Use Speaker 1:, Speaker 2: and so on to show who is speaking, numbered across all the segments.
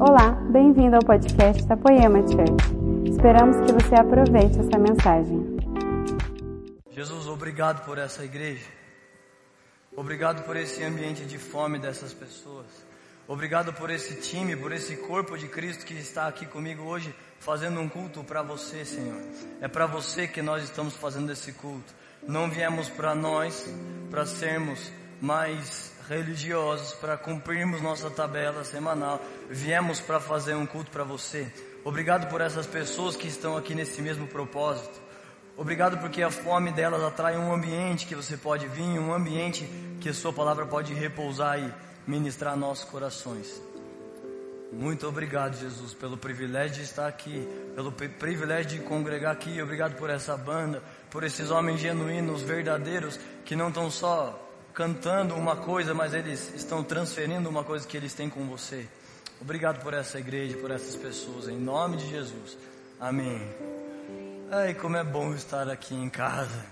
Speaker 1: Olá, bem-vindo ao podcast da Poema Church. Esperamos que você aproveite essa mensagem.
Speaker 2: Jesus, obrigado por essa igreja. Obrigado por esse ambiente de fome dessas pessoas. Obrigado por esse time, por esse corpo de Cristo que está aqui comigo hoje, fazendo um culto para você, Senhor. É para você que nós estamos fazendo esse culto. Não viemos para nós, para sermos mais religiosos, para cumprirmos nossa tabela semanal. Viemos para fazer um culto para você. Obrigado por essas pessoas que estão aqui nesse mesmo propósito. Obrigado porque a fome delas atrai um ambiente que você pode vir, um ambiente que a sua palavra pode repousar e ministrar nossos corações. Muito obrigado, Jesus, pelo privilégio de estar aqui, pelo privilégio de congregar aqui. Obrigado por essa banda, por esses homens genuínos, verdadeiros, que não estão só cantando uma coisa, mas eles estão transferindo uma coisa que eles têm com você. Obrigado por essa igreja, por essas pessoas, em nome de Jesus. Amém. Ai, como é bom estar aqui em casa.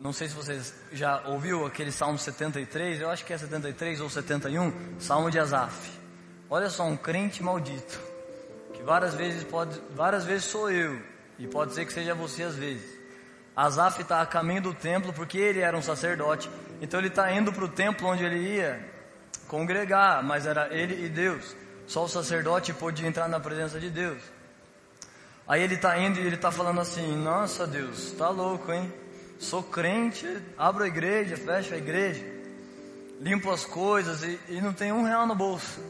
Speaker 2: Não sei se vocês já ouviu aquele Salmo 73, eu acho que é 73 ou 71, Salmo de Asaf. Olha só, um crente maldito, que várias vezes pode, várias vezes sou eu, e pode ser que seja você às vezes. Asaf está a caminho do templo porque ele era um sacerdote. Então ele está indo para o templo onde ele ia congregar, mas era ele e Deus. Só o sacerdote podia entrar na presença de Deus. Aí ele está indo e ele está falando assim: Nossa Deus, tá louco, hein? Sou crente, abro a igreja, fecho a igreja, limpo as coisas e, e não tem um real no bolso.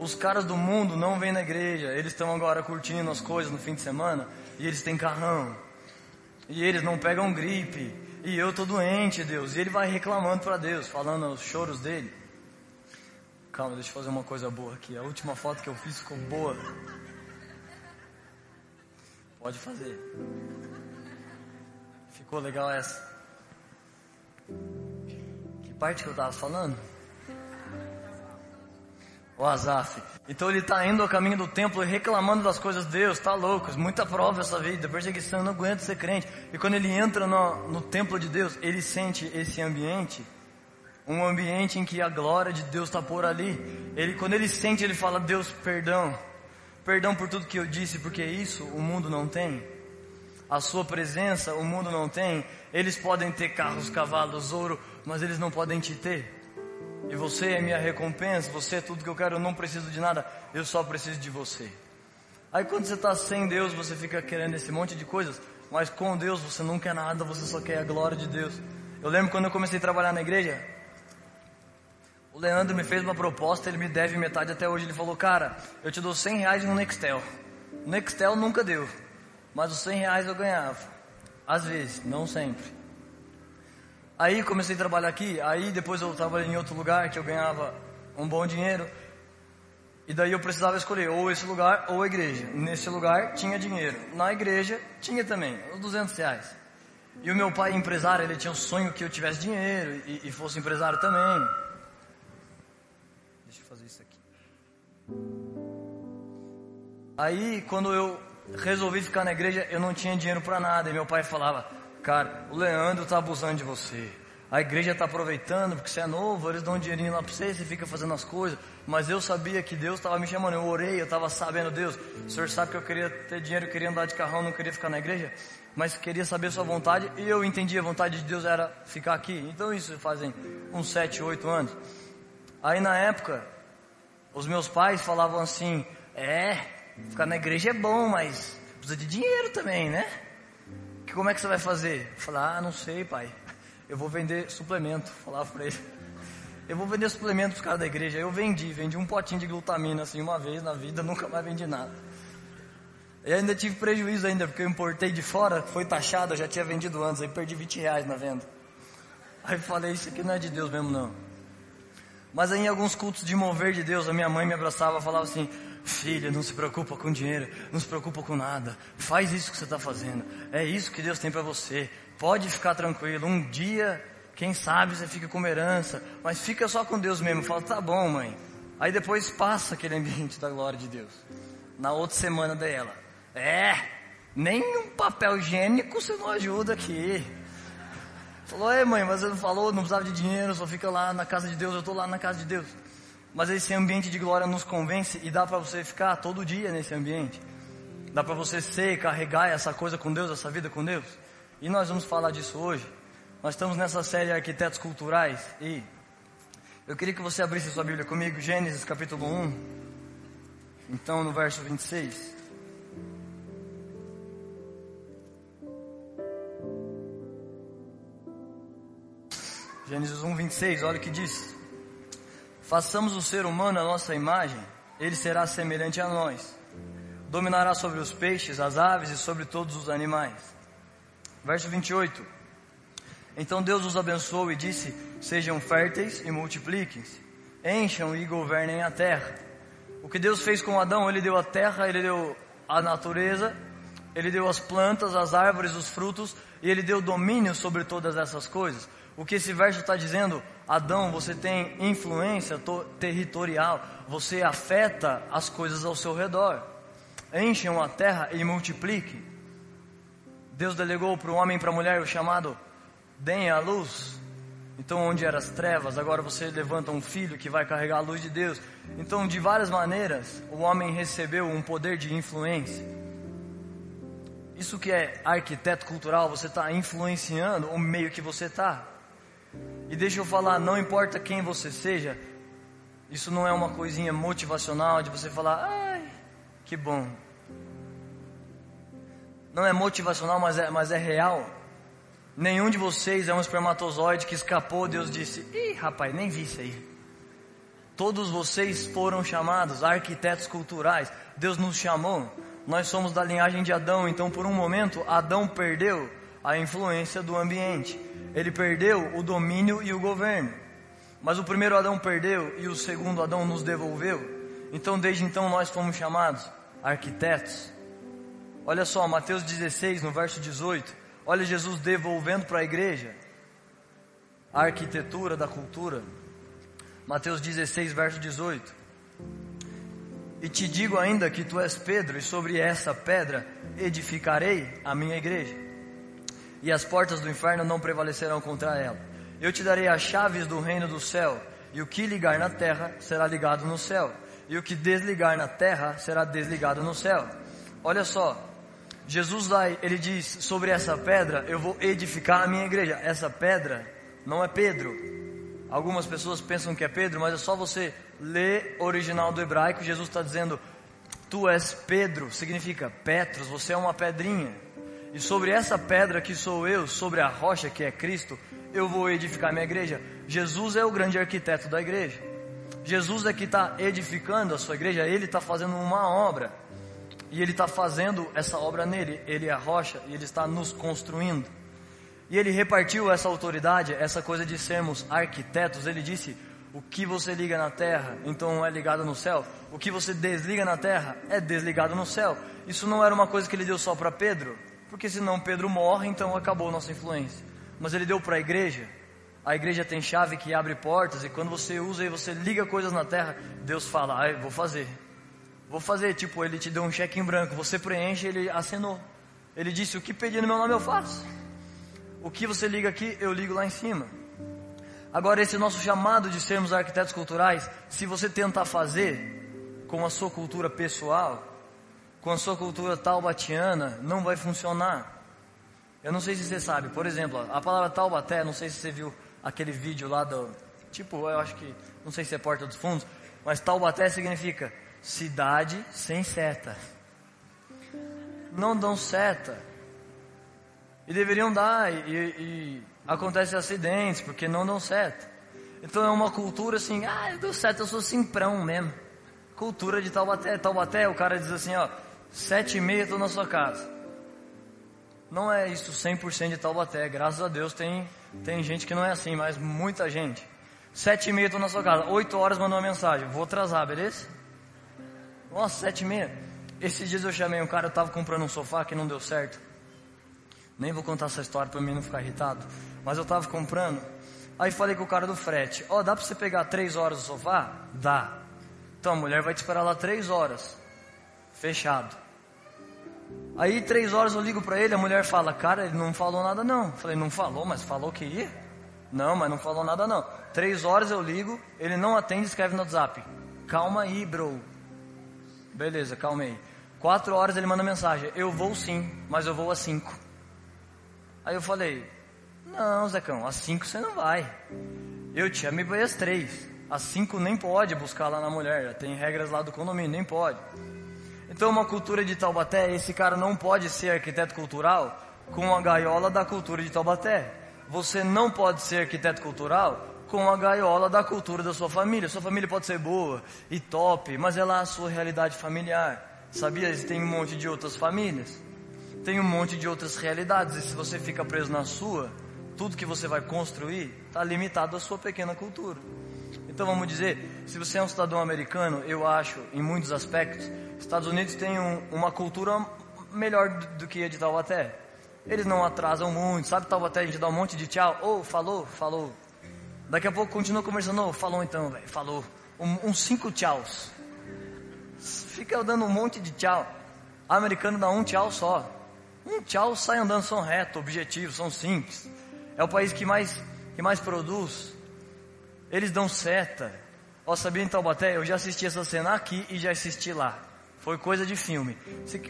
Speaker 2: Os caras do mundo não vêm na igreja, eles estão agora curtindo as coisas no fim de semana e eles têm carrão, e eles não pegam gripe. E eu tô doente, Deus. E ele vai reclamando para Deus, falando os choros dele. Calma, deixa eu fazer uma coisa boa aqui. A última foto que eu fiz ficou boa. Pode fazer. Ficou legal essa. Que parte que eu tava falando? O Azaf. Então ele está indo ao caminho do templo e reclamando das coisas de Deus, tá louco, muita prova essa vida, perseguição, não aguenta ser crente. E quando ele entra no, no templo de Deus, ele sente esse ambiente, um ambiente em que a glória de Deus está por ali. Ele, quando ele sente, ele fala, Deus, perdão, perdão por tudo que eu disse, porque isso o mundo não tem. A sua presença o mundo não tem. Eles podem ter carros, cavalos, ouro, mas eles não podem te ter. E você é minha recompensa, você é tudo que eu quero, eu não preciso de nada, eu só preciso de você. Aí quando você está sem Deus, você fica querendo esse monte de coisas, mas com Deus você não quer nada, você só quer a glória de Deus. Eu lembro quando eu comecei a trabalhar na igreja, o Leandro me fez uma proposta, ele me deve metade até hoje. Ele falou, cara, eu te dou 100 reais no Nextel. O Nextel nunca deu, mas os 100 reais eu ganhava. Às vezes, não sempre. Aí comecei a trabalhar aqui, aí depois eu trabalhei em outro lugar que eu ganhava um bom dinheiro. E daí eu precisava escolher ou esse lugar ou a igreja. Nesse lugar tinha dinheiro, na igreja tinha também, os 200 reais. E o meu pai empresário, ele tinha o sonho que eu tivesse dinheiro e, e fosse empresário também. Deixa eu fazer isso aqui. Aí quando eu resolvi ficar na igreja, eu não tinha dinheiro para nada. E meu pai falava, Cara, o Leandro tá abusando de você. A igreja está aproveitando porque você é novo, eles dão um dinheirinho lá para você, você fica fazendo as coisas. Mas eu sabia que Deus estava me chamando, eu orei, eu estava sabendo, Deus, o senhor sabe que eu queria ter dinheiro, eu queria andar de carrão, não queria ficar na igreja, mas queria saber a sua vontade e eu entendi a vontade de Deus era ficar aqui. Então isso fazem uns 7, 8 anos. Aí na época, os meus pais falavam assim: é, ficar na igreja é bom, mas precisa de dinheiro também, né? Que como é que você vai fazer? Eu falei, ah, não sei, pai. Eu vou vender suplemento. Falava para ele. Eu vou vender suplemento para os caras da igreja. Eu vendi, vendi um potinho de glutamina assim uma vez na vida, nunca mais vendi nada. E ainda tive prejuízo ainda, porque eu importei de fora, foi taxado, eu já tinha vendido antes, aí perdi 20 reais na venda. Aí falei, isso aqui não é de Deus mesmo não. Mas aí em alguns cultos de mover de Deus, a minha mãe me abraçava e falava assim, Filha, não se preocupa com dinheiro, não se preocupa com nada. Faz isso que você está fazendo. É isso que Deus tem para você. Pode ficar tranquilo. Um dia, quem sabe você fica com herança, mas fica só com Deus mesmo. Fala, tá bom, mãe. Aí depois passa aquele ambiente da glória de Deus. Na outra semana dela. É, nem um papel higiênico você não ajuda aqui. Falou, é mãe, mas você não falou, não precisava de dinheiro, só fica lá na casa de Deus, eu estou lá na casa de Deus. Mas esse ambiente de glória nos convence e dá para você ficar todo dia nesse ambiente. Dá para você ser, carregar essa coisa com Deus, essa vida com Deus. E nós vamos falar disso hoje. Nós estamos nessa série Arquitetos Culturais e eu queria que você abrisse sua Bíblia comigo, Gênesis capítulo 1. Então, no verso 26. Gênesis 1, 26, olha o que diz. Façamos o ser humano a nossa imagem, ele será semelhante a nós. Dominará sobre os peixes, as aves e sobre todos os animais. Verso 28. Então Deus os abençoou e disse: Sejam férteis e multipliquem-se, encham e governem a terra. O que Deus fez com Adão, ele deu a terra, ele deu a natureza, ele deu as plantas, as árvores, os frutos, e ele deu domínio sobre todas essas coisas. O que esse verso está dizendo, Adão, você tem influência territorial, você afeta as coisas ao seu redor. Encham a terra e multipliquem. Deus delegou para o homem e para a mulher o chamado deem a luz. Então, onde eram as trevas, agora você levanta um filho que vai carregar a luz de Deus. Então, de várias maneiras, o homem recebeu um poder de influência. Isso que é arquiteto cultural, você está influenciando o meio que você está. E deixa eu falar, não importa quem você seja, isso não é uma coisinha motivacional de você falar, ai, que bom. Não é motivacional, mas é, mas é real. Nenhum de vocês é um espermatozoide que escapou, Deus disse, ih, rapaz, nem vi isso aí. Todos vocês foram chamados arquitetos culturais. Deus nos chamou. Nós somos da linhagem de Adão, então por um momento Adão perdeu a influência do ambiente. Ele perdeu o domínio e o governo. Mas o primeiro Adão perdeu e o segundo Adão nos devolveu. Então desde então nós fomos chamados arquitetos. Olha só, Mateus 16, no verso 18. Olha Jesus devolvendo para a igreja a arquitetura da cultura. Mateus 16, verso 18. E te digo ainda que tu és Pedro, e sobre essa pedra edificarei a minha igreja e as portas do inferno não prevalecerão contra ela. Eu te darei as chaves do reino do céu, e o que ligar na terra será ligado no céu, e o que desligar na terra será desligado no céu. Olha só, Jesus lá, ele diz sobre essa pedra, eu vou edificar a minha igreja. Essa pedra não é Pedro. Algumas pessoas pensam que é Pedro, mas é só você ler original do hebraico. Jesus está dizendo, tu és Pedro, significa Petros, você é uma pedrinha. E sobre essa pedra que sou eu, sobre a rocha que é Cristo, eu vou edificar minha igreja. Jesus é o grande arquiteto da igreja. Jesus é que está edificando a sua igreja, ele está fazendo uma obra. E ele está fazendo essa obra nele. Ele é a rocha e ele está nos construindo. E ele repartiu essa autoridade, essa coisa de sermos arquitetos. Ele disse: o que você liga na terra, então é ligado no céu. O que você desliga na terra, é desligado no céu. Isso não era uma coisa que ele deu só para Pedro porque senão Pedro morre, então acabou nossa influência. Mas ele deu para a igreja. A igreja tem chave que abre portas e quando você usa e você liga coisas na terra, Deus fala: "Ah, vou fazer". Vou fazer, tipo, ele te deu um cheque em branco, você preenche, ele assinou. Ele disse: "O que pedir no meu nome eu faço". O que você liga aqui, eu ligo lá em cima. Agora esse nosso chamado de sermos arquitetos culturais, se você tentar fazer com a sua cultura pessoal, com a sua cultura taubatiana, não vai funcionar. Eu não sei se você sabe, por exemplo, a palavra Taubaté, não sei se você viu aquele vídeo lá do. Tipo, eu acho que. Não sei se é Porta dos Fundos, mas Taubaté significa cidade sem seta. Não dão seta. E deveriam dar, e, e acontecem acidentes, porque não dão seta. Então é uma cultura assim, ah, eu dou seta, eu sou simprão mesmo. Cultura de Taubaté. Taubaté, o cara diz assim, ó, Sete e meia estou na sua casa. Não é isso 100% de Taubaté. Graças a Deus tem, tem gente que não é assim, mas muita gente. Sete e meia estou na sua casa. Oito horas mandou uma mensagem. Vou atrasar, beleza? Nossa, sete e meia. Esses dias eu chamei um cara, eu estava comprando um sofá que não deu certo. Nem vou contar essa história para mim não ficar irritado. Mas eu estava comprando. Aí falei com o cara do frete. Ó, oh, dá para você pegar três horas do sofá? Dá. Então a mulher vai te esperar lá três horas. Fechado. Aí três horas eu ligo para ele, a mulher fala, cara, ele não falou nada não. Eu falei, não falou, mas falou que ia? Não, mas não falou nada não. Três horas eu ligo, ele não atende, escreve no WhatsApp. Calma aí, bro. Beleza, calma aí. Quatro horas ele manda mensagem. Eu vou sim, mas eu vou às cinco. Aí eu falei, não, Zecão, às cinco você não vai. Eu chamei para ir às três. Às cinco nem pode buscar lá na mulher. Tem regras lá do condomínio, nem pode. Então uma cultura de Taubaté, esse cara não pode ser arquiteto cultural com a gaiola da cultura de Taubaté. Você não pode ser arquiteto cultural com a gaiola da cultura da sua família. Sua família pode ser boa e top, mas é lá a sua realidade familiar. Sabia? Tem um monte de outras famílias. Tem um monte de outras realidades. E se você fica preso na sua, tudo que você vai construir está limitado à sua pequena cultura. Então vamos dizer, se você é um cidadão americano, eu acho, em muitos aspectos, Estados Unidos tem um, uma cultura melhor do, que a de Taubaté. Eles não atrasam muito, sabe Taubaté, a gente dá um monte de tchau, ou oh, falou, falou. Daqui a pouco continua conversando, oh, falou então, velho, falou. Um, uns cinco tchauz. Fica dando um monte de tchau. O americano dá um tchau só. Um tchau sai andando, são reto, objetivos, são simples. É o país que mais, que mais produz. Eles dão seta. Ó, sabia em Taubaté? Eu já assisti essa cena aqui e já assisti lá. Foi coisa de filme.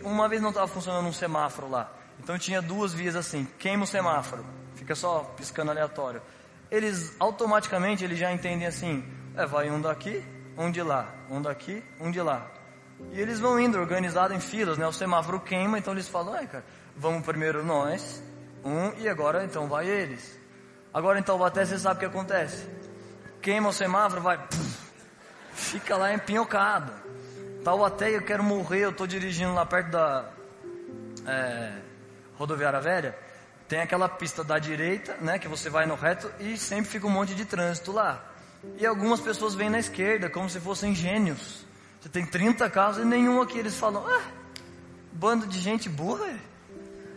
Speaker 2: Uma vez não estava funcionando um semáforo lá. Então tinha duas vias assim. Queima o semáforo. Fica só piscando aleatório. Eles automaticamente eles já entendem assim. É, vai um daqui, um de lá. Um daqui, um de lá. E eles vão indo organizado em filas, né? O semáforo queima, então eles falam, ai cara, vamos primeiro nós, um, e agora então vai eles. Agora em Taubaté você sabe o que acontece queima o semáforo, vai. Puf, fica lá empinhocado. Taubaté, eu quero morrer, eu estou dirigindo lá perto da é, rodoviária velha. Tem aquela pista da direita, né, que você vai no reto e sempre fica um monte de trânsito lá. E algumas pessoas vêm na esquerda, como se fossem gênios. Você tem 30 carros e nenhum aqui. Eles falam, ah, bando de gente burra.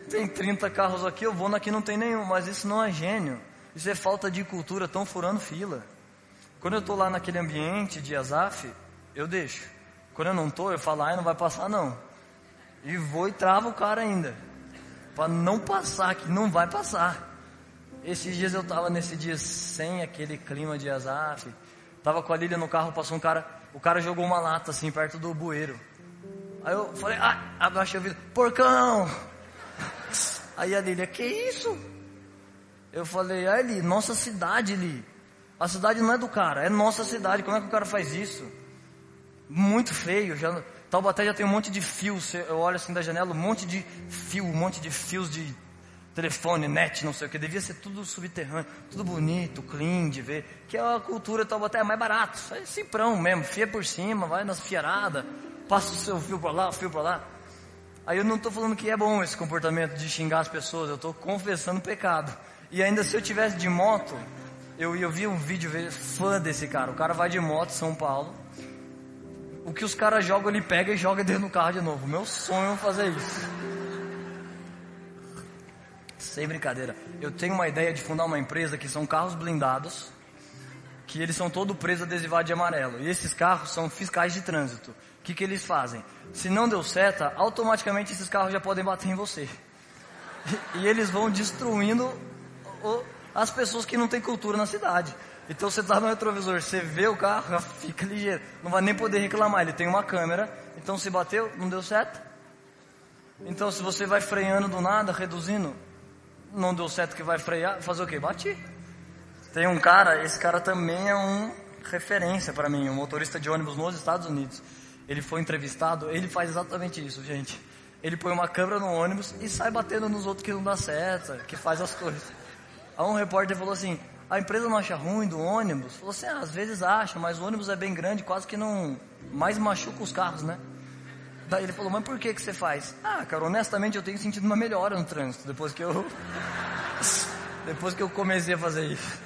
Speaker 2: Tem 30 carros aqui, eu vou naqui não tem nenhum. Mas isso não é gênio. Isso é falta de cultura, estão furando fila. Quando eu estou lá naquele ambiente de Azaf, eu deixo. Quando eu não estou, eu falo, ai, não vai passar não. E vou e travo o cara ainda. Para não passar, que não vai passar. Esses dias eu estava nesse dia sem aquele clima de Azaf. Tava com a Lília no carro, passou um cara. O cara jogou uma lata assim perto do bueiro. Aí eu falei, ah, abaixei o vidro, porcão! Aí a Lília, que isso? Eu falei, ah, Eli, nossa cidade, Eli. A cidade não é do cara, é nossa cidade. Como é que o cara faz isso? Muito feio. Já, Taubaté já tem um monte de fios. Eu olho assim da janela, um monte de fio, um monte de fios de telefone, net, não sei o que. Devia ser tudo subterrâneo, tudo bonito, clean de ver. Que a cultura Taubaté é mais barato. É simprão mesmo, fia por cima, vai nas fiaradas, passa o seu fio para lá, o fio para lá. Aí eu não estou falando que é bom esse comportamento de xingar as pessoas, eu estou confessando pecado. E ainda se eu tivesse de moto, eu, eu vi um vídeo fã desse cara. O cara vai de moto São Paulo. O que os caras jogam, ele pega e joga dentro do carro de novo. Meu sonho é fazer isso. Sem brincadeira. Eu tenho uma ideia de fundar uma empresa que são carros blindados, que eles são todo preso adesivado de amarelo. E esses carros são fiscais de trânsito. O que, que eles fazem? Se não deu seta, automaticamente esses carros já podem bater em você. E, e eles vão destruindo o, as pessoas que não têm cultura na cidade. Então você está no retrovisor, você vê o carro, fica ligeiro. Não vai nem poder reclamar, ele tem uma câmera. Então se bateu, não deu certo. Então se você vai freando do nada, reduzindo, não deu certo que vai frear, fazer o quê? Bati. Tem um cara, esse cara também é um referência para mim, um motorista de ônibus nos Estados Unidos. Ele foi entrevistado, ele faz exatamente isso, gente. Ele põe uma câmera no ônibus e sai batendo nos outros que não dá certo, que faz as coisas. Aí um repórter falou assim: a empresa não acha ruim do ônibus? Falou assim: ah, às vezes acha, mas o ônibus é bem grande, quase que não. mais machuca os carros, né? Daí ele falou: mas por que, que você faz? Ah, cara, honestamente eu tenho sentido uma melhora no trânsito depois que eu. depois que eu comecei a fazer isso.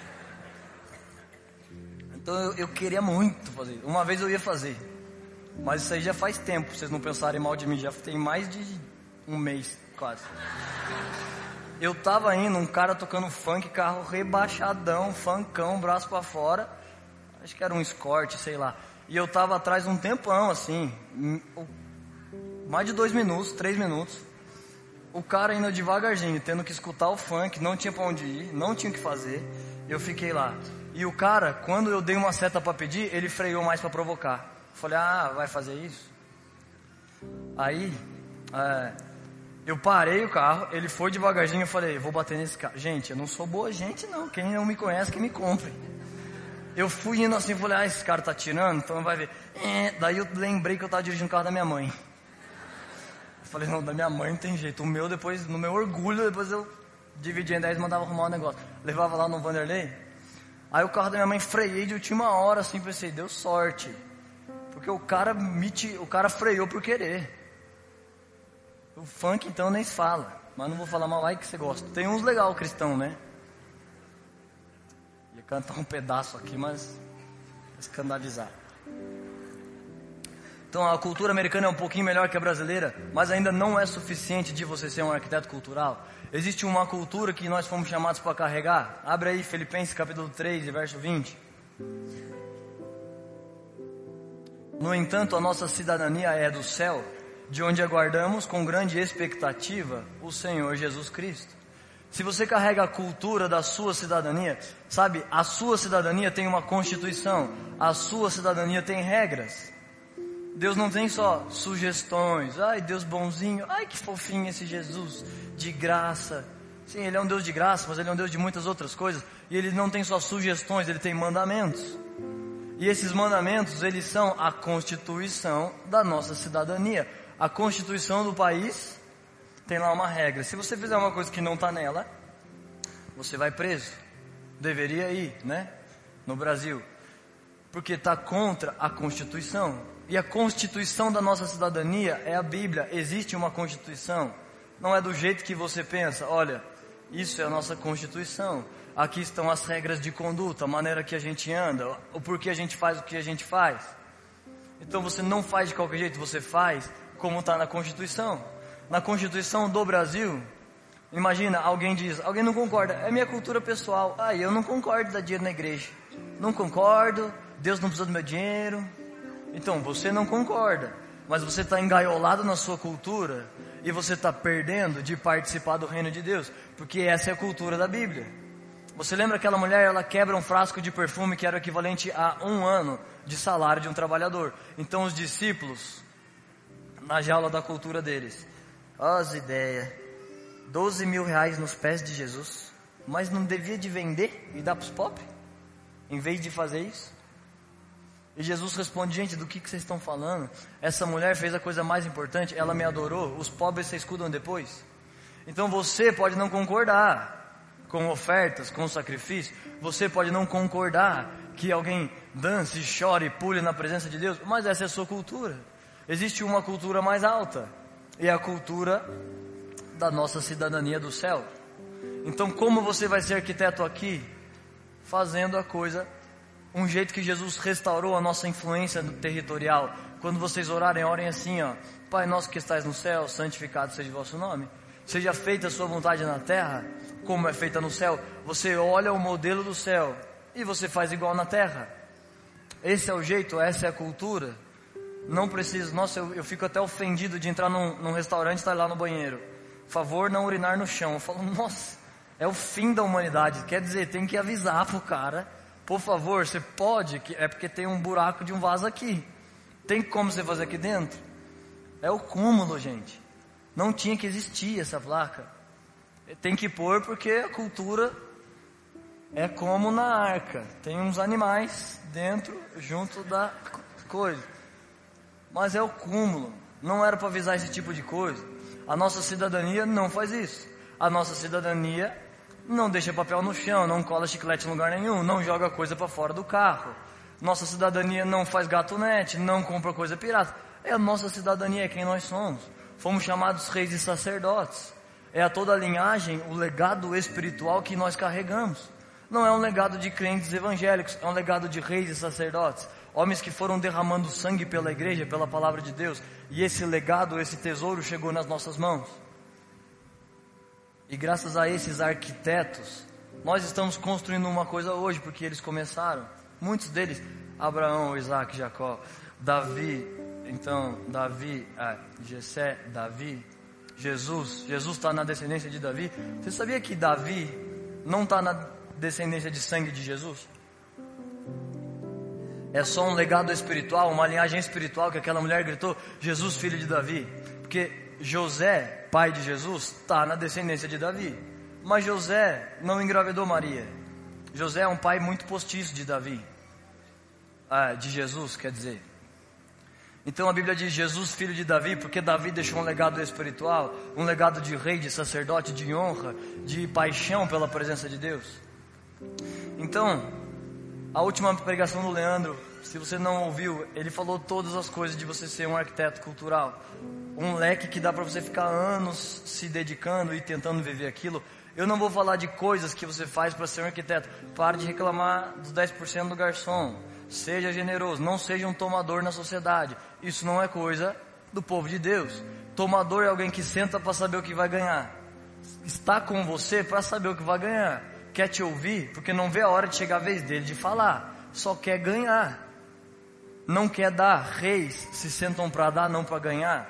Speaker 2: Então eu, eu queria muito fazer. Uma vez eu ia fazer. Mas isso aí já faz tempo, vocês não pensarem mal de mim, já tem mais de um mês quase. Eu tava indo, um cara tocando funk, carro rebaixadão, funkão, braço para fora. Acho que era um escorte, sei lá. E eu tava atrás um tempão, assim. Mais de dois minutos, três minutos. O cara indo devagarzinho, tendo que escutar o funk, não tinha pra onde ir, não tinha o que fazer. Eu fiquei lá. E o cara, quando eu dei uma seta para pedir, ele freou mais para provocar. Falei, ah, vai fazer isso? Aí, é, eu parei o carro, ele foi devagarzinho, eu falei, vou bater nesse carro. Gente, eu não sou boa gente não, quem não me conhece que me compre. Eu fui indo assim, falei, ah, esse cara tá tirando, então vai ver. É, daí eu lembrei que eu tava dirigindo o carro da minha mãe. Eu falei, não, da minha mãe não tem jeito. O meu depois, no meu orgulho, depois eu dividia em 10 e mandava arrumar o um negócio. Levava lá no Vanderlei. Aí o carro da minha mãe freiei de última hora, assim, pensei, deu sorte. Porque o cara me, o cara freou por querer. O funk então nem se fala. Mas não vou falar mal aí que você gosta. Tem uns legal cristão, né? Ia cantar um pedaço aqui, mas escandalizar. Então a cultura americana é um pouquinho melhor que a brasileira, mas ainda não é suficiente de você ser um arquiteto cultural. Existe uma cultura que nós fomos chamados para carregar. Abre aí Filipenses capítulo 3, verso 20. No entanto, a nossa cidadania é do céu, de onde aguardamos com grande expectativa o Senhor Jesus Cristo. Se você carrega a cultura da sua cidadania, sabe, a sua cidadania tem uma constituição, a sua cidadania tem regras. Deus não tem só sugestões. Ai, Deus bonzinho. Ai, que fofinho esse Jesus de graça. Sim, ele é um Deus de graça, mas ele é um Deus de muitas outras coisas. E ele não tem só sugestões, ele tem mandamentos. E esses mandamentos, eles são a constituição da nossa cidadania. A constituição do país tem lá uma regra. Se você fizer uma coisa que não está nela, você vai preso. Deveria ir, né? No Brasil. Porque está contra a Constituição. E a constituição da nossa cidadania é a Bíblia. Existe uma constituição. Não é do jeito que você pensa. Olha, isso é a nossa constituição. Aqui estão as regras de conduta, a maneira que a gente anda, o porquê a gente faz o que a gente faz. Então você não faz de qualquer jeito, você faz como está na Constituição. Na Constituição do Brasil, imagina, alguém diz, alguém não concorda, é minha cultura pessoal. Ah, eu não concordo da dinheiro na igreja. Não concordo, Deus não precisa do meu dinheiro. Então, você não concorda, mas você está engaiolado na sua cultura e você está perdendo de participar do reino de Deus, porque essa é a cultura da Bíblia. Você lembra aquela mulher, ela quebra um frasco de perfume que era o equivalente a um ano de salário de um trabalhador. Então os discípulos, na jaula da cultura deles, as ideias, 12 mil reais nos pés de Jesus, mas não devia de vender e dar para os pobres? Em vez de fazer isso? E Jesus responde: Gente, do que, que vocês estão falando? Essa mulher fez a coisa mais importante, ela me adorou. Os pobres vocês cuidam depois. Então você pode não concordar com ofertas, com sacrifício. Você pode não concordar que alguém dance, chore, pule na presença de Deus. Mas essa é a sua cultura. Existe uma cultura mais alta. E é a cultura da nossa cidadania do céu. Então, como você vai ser arquiteto aqui? Fazendo a coisa um jeito que Jesus restaurou a nossa influência territorial. Quando vocês orarem, orem assim, ó. Pai nosso que estás no céu, santificado seja o vosso nome. Seja feita a sua vontade na terra, como é feita no céu. Você olha o modelo do céu e você faz igual na terra. Esse é o jeito, essa é a cultura. Não preciso, nossa, eu, eu fico até ofendido de entrar num, num restaurante e estar lá no banheiro. Favor não urinar no chão. Eu falo, nossa, é o fim da humanidade. Quer dizer, tem que avisar pro cara por favor, você pode, é porque tem um buraco de um vaso aqui. Tem como você fazer aqui dentro? É o cúmulo, gente. Não tinha que existir essa placa. Tem que pôr porque a cultura é como na arca. Tem uns animais dentro, junto da coisa. Mas é o cúmulo. Não era para avisar esse tipo de coisa. A nossa cidadania não faz isso. A nossa cidadania não deixa papel no chão, não cola chiclete em lugar nenhum, não joga coisa para fora do carro. Nossa cidadania não faz gatunete, não compra coisa pirata. É a nossa cidadania, é quem nós somos. Fomos chamados reis e sacerdotes. É a toda a linhagem, o legado espiritual que nós carregamos. Não é um legado de crentes evangélicos, é um legado de reis e sacerdotes. Homens que foram derramando sangue pela igreja, pela palavra de Deus. E esse legado, esse tesouro chegou nas nossas mãos. E graças a esses arquitetos, nós estamos construindo uma coisa hoje, porque eles começaram. Muitos deles, Abraão, Isaac, Jacó, Davi, então, Davi, ah, Jessé, Davi, Jesus, Jesus está na descendência de Davi. Você sabia que Davi não está na descendência de sangue de Jesus? É só um legado espiritual, uma linhagem espiritual que aquela mulher gritou: Jesus, filho de Davi. Porque José, pai de Jesus, está na descendência de Davi. Mas José não engravidou Maria. José é um pai muito postiço de Davi. Ah, de Jesus, quer dizer. Então a Bíblia diz Jesus, filho de Davi, porque Davi deixou um legado espiritual, um legado de rei, de sacerdote, de honra, de paixão pela presença de Deus. Então, a última pregação do Leandro, se você não ouviu, ele falou todas as coisas de você ser um arquiteto cultural. Um leque que dá para você ficar anos se dedicando e tentando viver aquilo. Eu não vou falar de coisas que você faz para ser um arquiteto. Pare de reclamar dos 10% do garçom. Seja generoso, não seja um tomador na sociedade. Isso não é coisa do povo de Deus. Tomador é alguém que senta para saber o que vai ganhar. Está com você para saber o que vai ganhar. Quer te ouvir porque não vê a hora de chegar a vez dele de falar. Só quer ganhar. Não quer dar. Reis se sentam para dar, não para ganhar.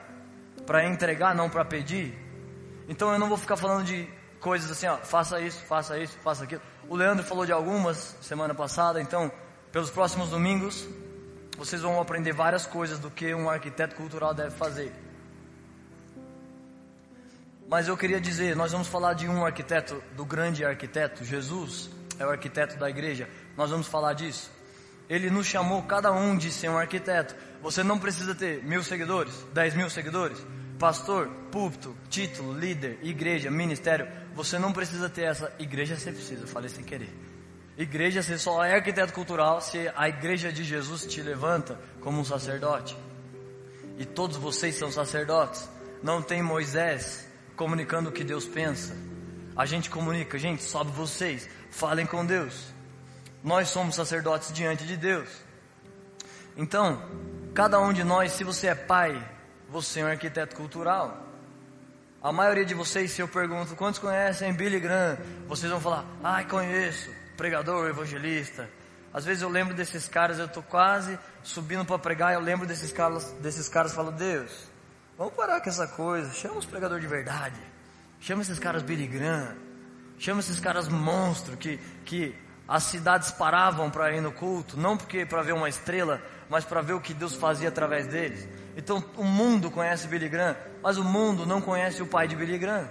Speaker 2: Para entregar, não para pedir. Então eu não vou ficar falando de coisas assim, ó, faça isso, faça isso, faça aquilo. O Leandro falou de algumas semana passada, então pelos próximos domingos, vocês vão aprender várias coisas do que um arquiteto cultural deve fazer. Mas eu queria dizer, nós vamos falar de um arquiteto, do grande arquiteto, Jesus é o arquiteto da igreja. Nós vamos falar disso. Ele nos chamou cada um de ser um arquiteto. Você não precisa ter mil seguidores, dez mil seguidores, pastor, púlpito, título, líder, igreja, ministério. Você não precisa ter essa. Igreja você precisa, falei sem querer. Igreja, você só é arquiteto cultural se a igreja de Jesus te levanta como um sacerdote. E todos vocês são sacerdotes. Não tem Moisés comunicando o que Deus pensa. A gente comunica, gente, sobe vocês, falem com Deus. Nós somos sacerdotes diante de Deus. Então, cada um de nós, se você é pai, você é um arquiteto cultural. A maioria de vocês, se eu pergunto quantos conhecem Billy Graham, vocês vão falar, ai, conheço pregador, evangelista. Às vezes eu lembro desses caras, eu estou quase subindo para pregar, eu lembro desses caras, desses caras falo, Deus, vamos parar com essa coisa, chama os pregadores de verdade, chama esses caras Billy Graham, chama esses caras monstros que, que as cidades paravam para ir no culto, não porque para ver uma estrela, mas para ver o que Deus fazia através deles. Então o mundo conhece Billy Graham, mas o mundo não conhece o pai de Billy Graham.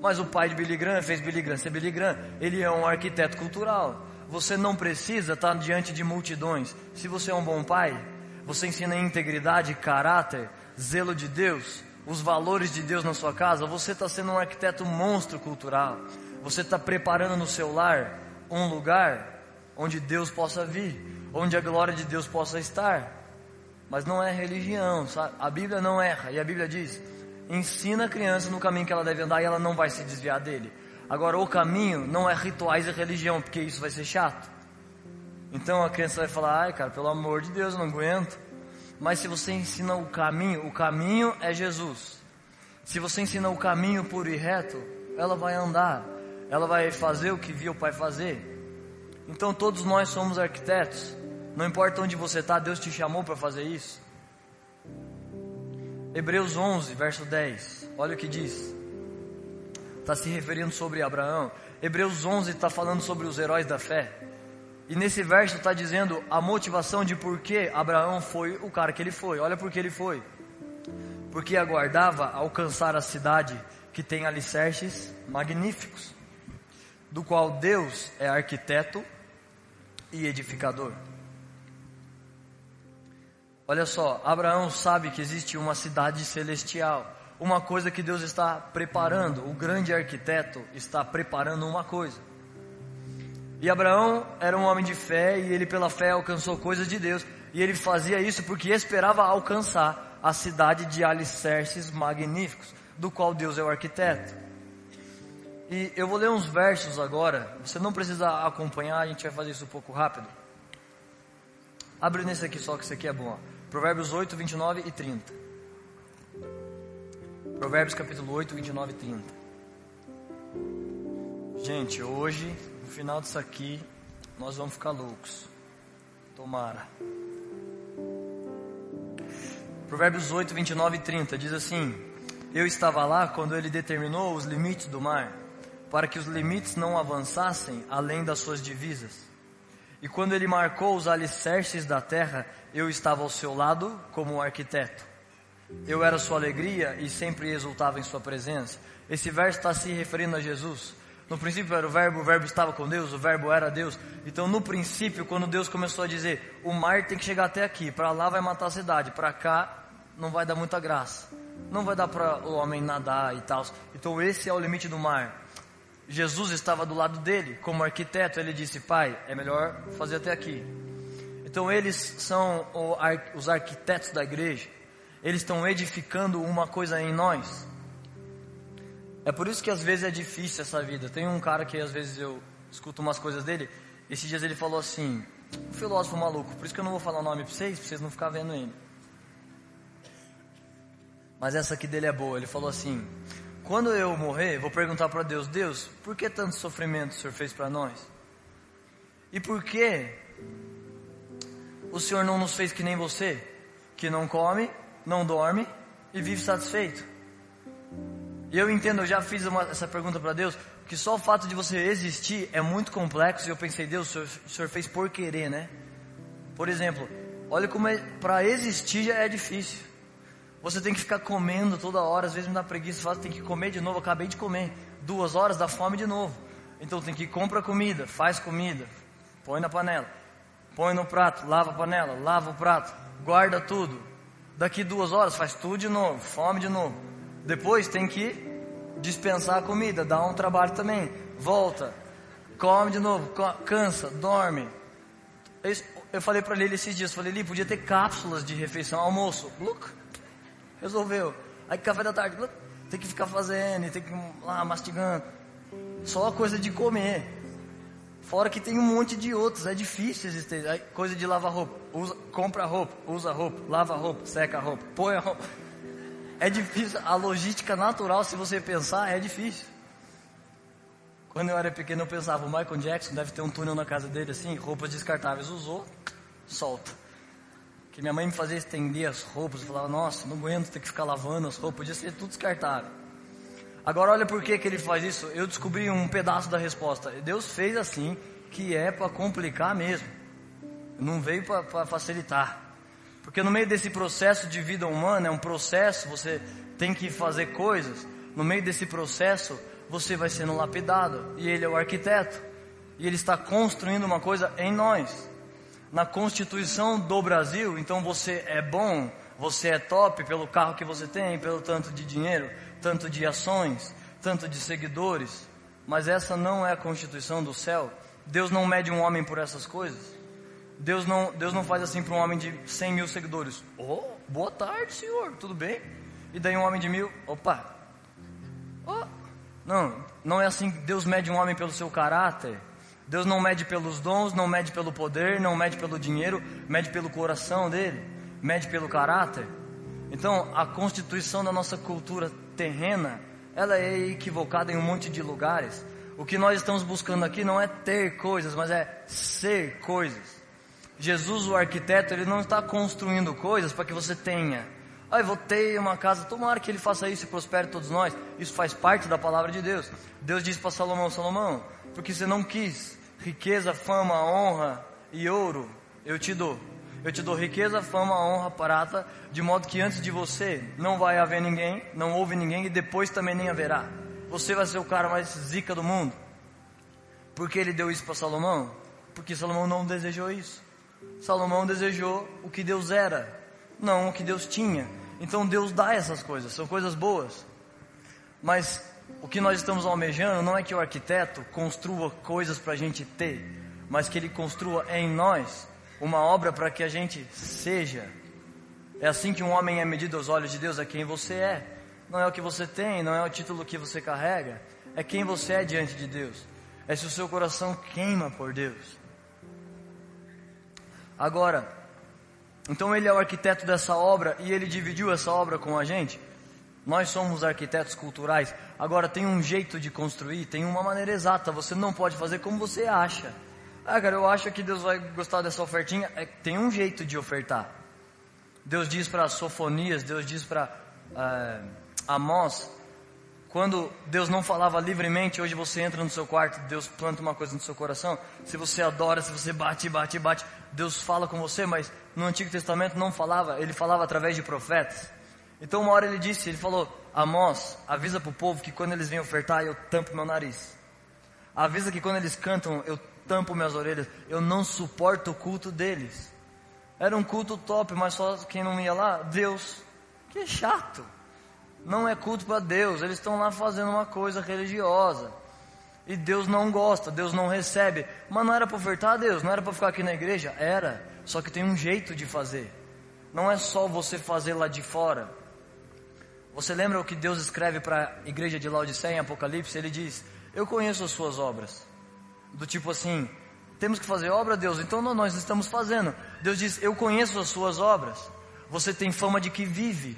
Speaker 2: Mas o pai de Billy Graham fez Billy Graham ser Billy Graham. Ele é um arquiteto cultural. Você não precisa estar diante de multidões. Se você é um bom pai, você ensina integridade, caráter, zelo de Deus, os valores de Deus na sua casa. Você está sendo um arquiteto monstro cultural. Você está preparando no seu lar um lugar onde Deus possa vir, onde a glória de Deus possa estar. Mas não é religião, sabe? A Bíblia não erra. E a Bíblia diz: ensina a criança no caminho que ela deve andar e ela não vai se desviar dele. Agora, o caminho não é rituais e religião, porque isso vai ser chato. Então a criança vai falar: ai, cara, pelo amor de Deus, eu não aguento. Mas se você ensina o caminho, o caminho é Jesus. Se você ensina o caminho puro e reto, ela vai andar, ela vai fazer o que viu o pai fazer. Então todos nós somos arquitetos. Não importa onde você está, Deus te chamou para fazer isso. Hebreus 11, verso 10. Olha o que diz. Está se referindo sobre Abraão. Hebreus 11 está falando sobre os heróis da fé. E nesse verso está dizendo a motivação de por que Abraão foi o cara que ele foi. Olha por que ele foi. Porque aguardava alcançar a cidade que tem alicerces magníficos, do qual Deus é arquiteto e edificador. Olha só, Abraão sabe que existe uma cidade celestial, uma coisa que Deus está preparando, o grande arquiteto está preparando uma coisa. E Abraão era um homem de fé e ele pela fé alcançou coisas de Deus, e ele fazia isso porque esperava alcançar a cidade de alicerces magníficos, do qual Deus é o arquiteto. E eu vou ler uns versos agora, você não precisa acompanhar, a gente vai fazer isso um pouco rápido. Abre nesse aqui só, que esse aqui é bom. Provérbios 8, 29 e 30. Provérbios capítulo 8, 29 e 30. Gente, hoje, no final disso aqui, nós vamos ficar loucos. Tomara. Provérbios 8, 29 e 30 diz assim: Eu estava lá quando ele determinou os limites do mar, para que os limites não avançassem além das suas divisas. E quando ele marcou os alicerces da terra, eu estava ao seu lado como arquiteto. Eu era sua alegria e sempre exultava em sua presença. Esse verso está se referindo a Jesus. No princípio era o verbo, o verbo estava com Deus, o verbo era Deus. Então no princípio, quando Deus começou a dizer, o mar tem que chegar até aqui, para lá vai matar a cidade, para cá não vai dar muita graça. Não vai dar para o homem nadar e tal. Então esse é o limite do mar. Jesus estava do lado dele, como arquiteto, ele disse: Pai, é melhor fazer até aqui. Então eles são os arquitetos da igreja, eles estão edificando uma coisa em nós. É por isso que às vezes é difícil essa vida. Tem um cara que às vezes eu escuto umas coisas dele, esses dias ele falou assim: um filósofo maluco, por isso que eu não vou falar o nome para vocês, para vocês não ficarem vendo ele. Mas essa aqui dele é boa. Ele falou assim: quando eu morrer, vou perguntar para Deus: Deus, por que tanto sofrimento o Senhor fez para nós? E por que o Senhor não nos fez que nem você, que não come, não dorme e vive satisfeito? E eu entendo, eu já fiz uma, essa pergunta para Deus, que só o fato de você existir é muito complexo. E eu pensei, Deus, o Senhor, o senhor fez por querer, né? Por exemplo, olha como é, para existir já é difícil. Você tem que ficar comendo toda hora, às vezes me dá preguiça, faz, tem que comer de novo, acabei de comer. Duas horas dá fome de novo. Então tem que compra comida, faz comida, põe na panela, põe no prato, lava a panela, lava o prato, guarda tudo. Daqui duas horas faz tudo de novo, fome de novo. Depois tem que dispensar a comida, dá um trabalho também. Volta, come de novo, cansa, dorme. Eu falei para ele esses dias, falei, ele podia ter cápsulas de refeição, almoço. Look, Resolveu. Aí café da tarde, tem que ficar fazendo, tem que lá mastigando. Só coisa de comer. Fora que tem um monte de outros, é difícil existir. Aí, coisa de lavar roupa, usa, compra roupa, usa roupa, lava roupa, seca roupa, põe a roupa. É difícil, a logística natural, se você pensar, é difícil. Quando eu era pequeno, eu pensava, o Michael Jackson deve ter um túnel na casa dele assim, roupas descartáveis, usou, solta que minha mãe me fazia estender as roupas, eu falava, nossa, não aguento ter que ficar lavando as roupas, podia ser tudo descartável. Agora olha por que, que ele faz isso, eu descobri um pedaço da resposta. Deus fez assim, que é para complicar mesmo, não veio para facilitar. Porque no meio desse processo de vida humana, é um processo, você tem que fazer coisas, no meio desse processo, você vai sendo lapidado, e ele é o arquiteto, e ele está construindo uma coisa em nós. Na Constituição do Brasil, então você é bom, você é top pelo carro que você tem, pelo tanto de dinheiro, tanto de ações, tanto de seguidores, mas essa não é a Constituição do céu. Deus não mede um homem por essas coisas. Deus não, Deus não faz assim para um homem de 100 mil seguidores. Oh, boa tarde, senhor, tudo bem? E daí um homem de mil, opa. Oh. Não, não é assim. Deus mede um homem pelo seu caráter. Deus não mede pelos dons, não mede pelo poder, não mede pelo dinheiro, mede pelo coração dele, mede pelo caráter. Então, a constituição da nossa cultura terrena, ela é equivocada em um monte de lugares. O que nós estamos buscando aqui não é ter coisas, mas é ser coisas. Jesus, o arquiteto, ele não está construindo coisas para que você tenha. Ah, eu vou ter uma casa, tomara que ele faça isso e prospere todos nós. Isso faz parte da palavra de Deus. Deus disse para Salomão: Salomão, porque você não quis riqueza, fama, honra e ouro, eu te dou. Eu te dou riqueza, fama, honra, prata, de modo que antes de você não vai haver ninguém, não houve ninguém e depois também nem haverá. Você vai ser o cara mais zica do mundo. Por que ele deu isso para Salomão? Porque Salomão não desejou isso. Salomão desejou o que Deus era, não o que Deus tinha. Então Deus dá essas coisas, são coisas boas. Mas o que nós estamos almejando não é que o arquiteto construa coisas para a gente ter, mas que ele construa em nós uma obra para que a gente seja. É assim que um homem é medido aos olhos de Deus, é quem você é. Não é o que você tem, não é o título que você carrega, é quem você é diante de Deus. É se o seu coração queima por Deus. Agora, então ele é o arquiteto dessa obra e ele dividiu essa obra com a gente. Nós somos arquitetos culturais. Agora tem um jeito de construir, tem uma maneira exata. Você não pode fazer como você acha. Ah, cara, eu acho que Deus vai gostar dessa ofertinha. É, tem um jeito de ofertar. Deus diz para Sofonias, Deus diz para uh, Amós, Quando Deus não falava livremente, hoje você entra no seu quarto, Deus planta uma coisa no seu coração. Se você adora, se você bate, bate, bate, Deus fala com você, mas no Antigo Testamento não falava, ele falava através de profetas. Então uma hora ele disse, ele falou, Amós, avisa para o povo que quando eles vêm ofertar, eu tampo meu nariz. Avisa que quando eles cantam, eu tampo minhas orelhas. Eu não suporto o culto deles. Era um culto top, mas só quem não ia lá, Deus. Que chato. Não é culto para Deus, eles estão lá fazendo uma coisa religiosa. E Deus não gosta, Deus não recebe. Mas não era para ofertar a Deus, não era para ficar aqui na igreja? Era. Só que tem um jeito de fazer. Não é só você fazer lá de fora. Você lembra o que Deus escreve para a igreja de Laodiceia em Apocalipse? Ele diz: Eu conheço as suas obras. Do tipo assim, temos que fazer obra, Deus, então não, nós estamos fazendo. Deus diz: Eu conheço as suas obras. Você tem fama de que vive.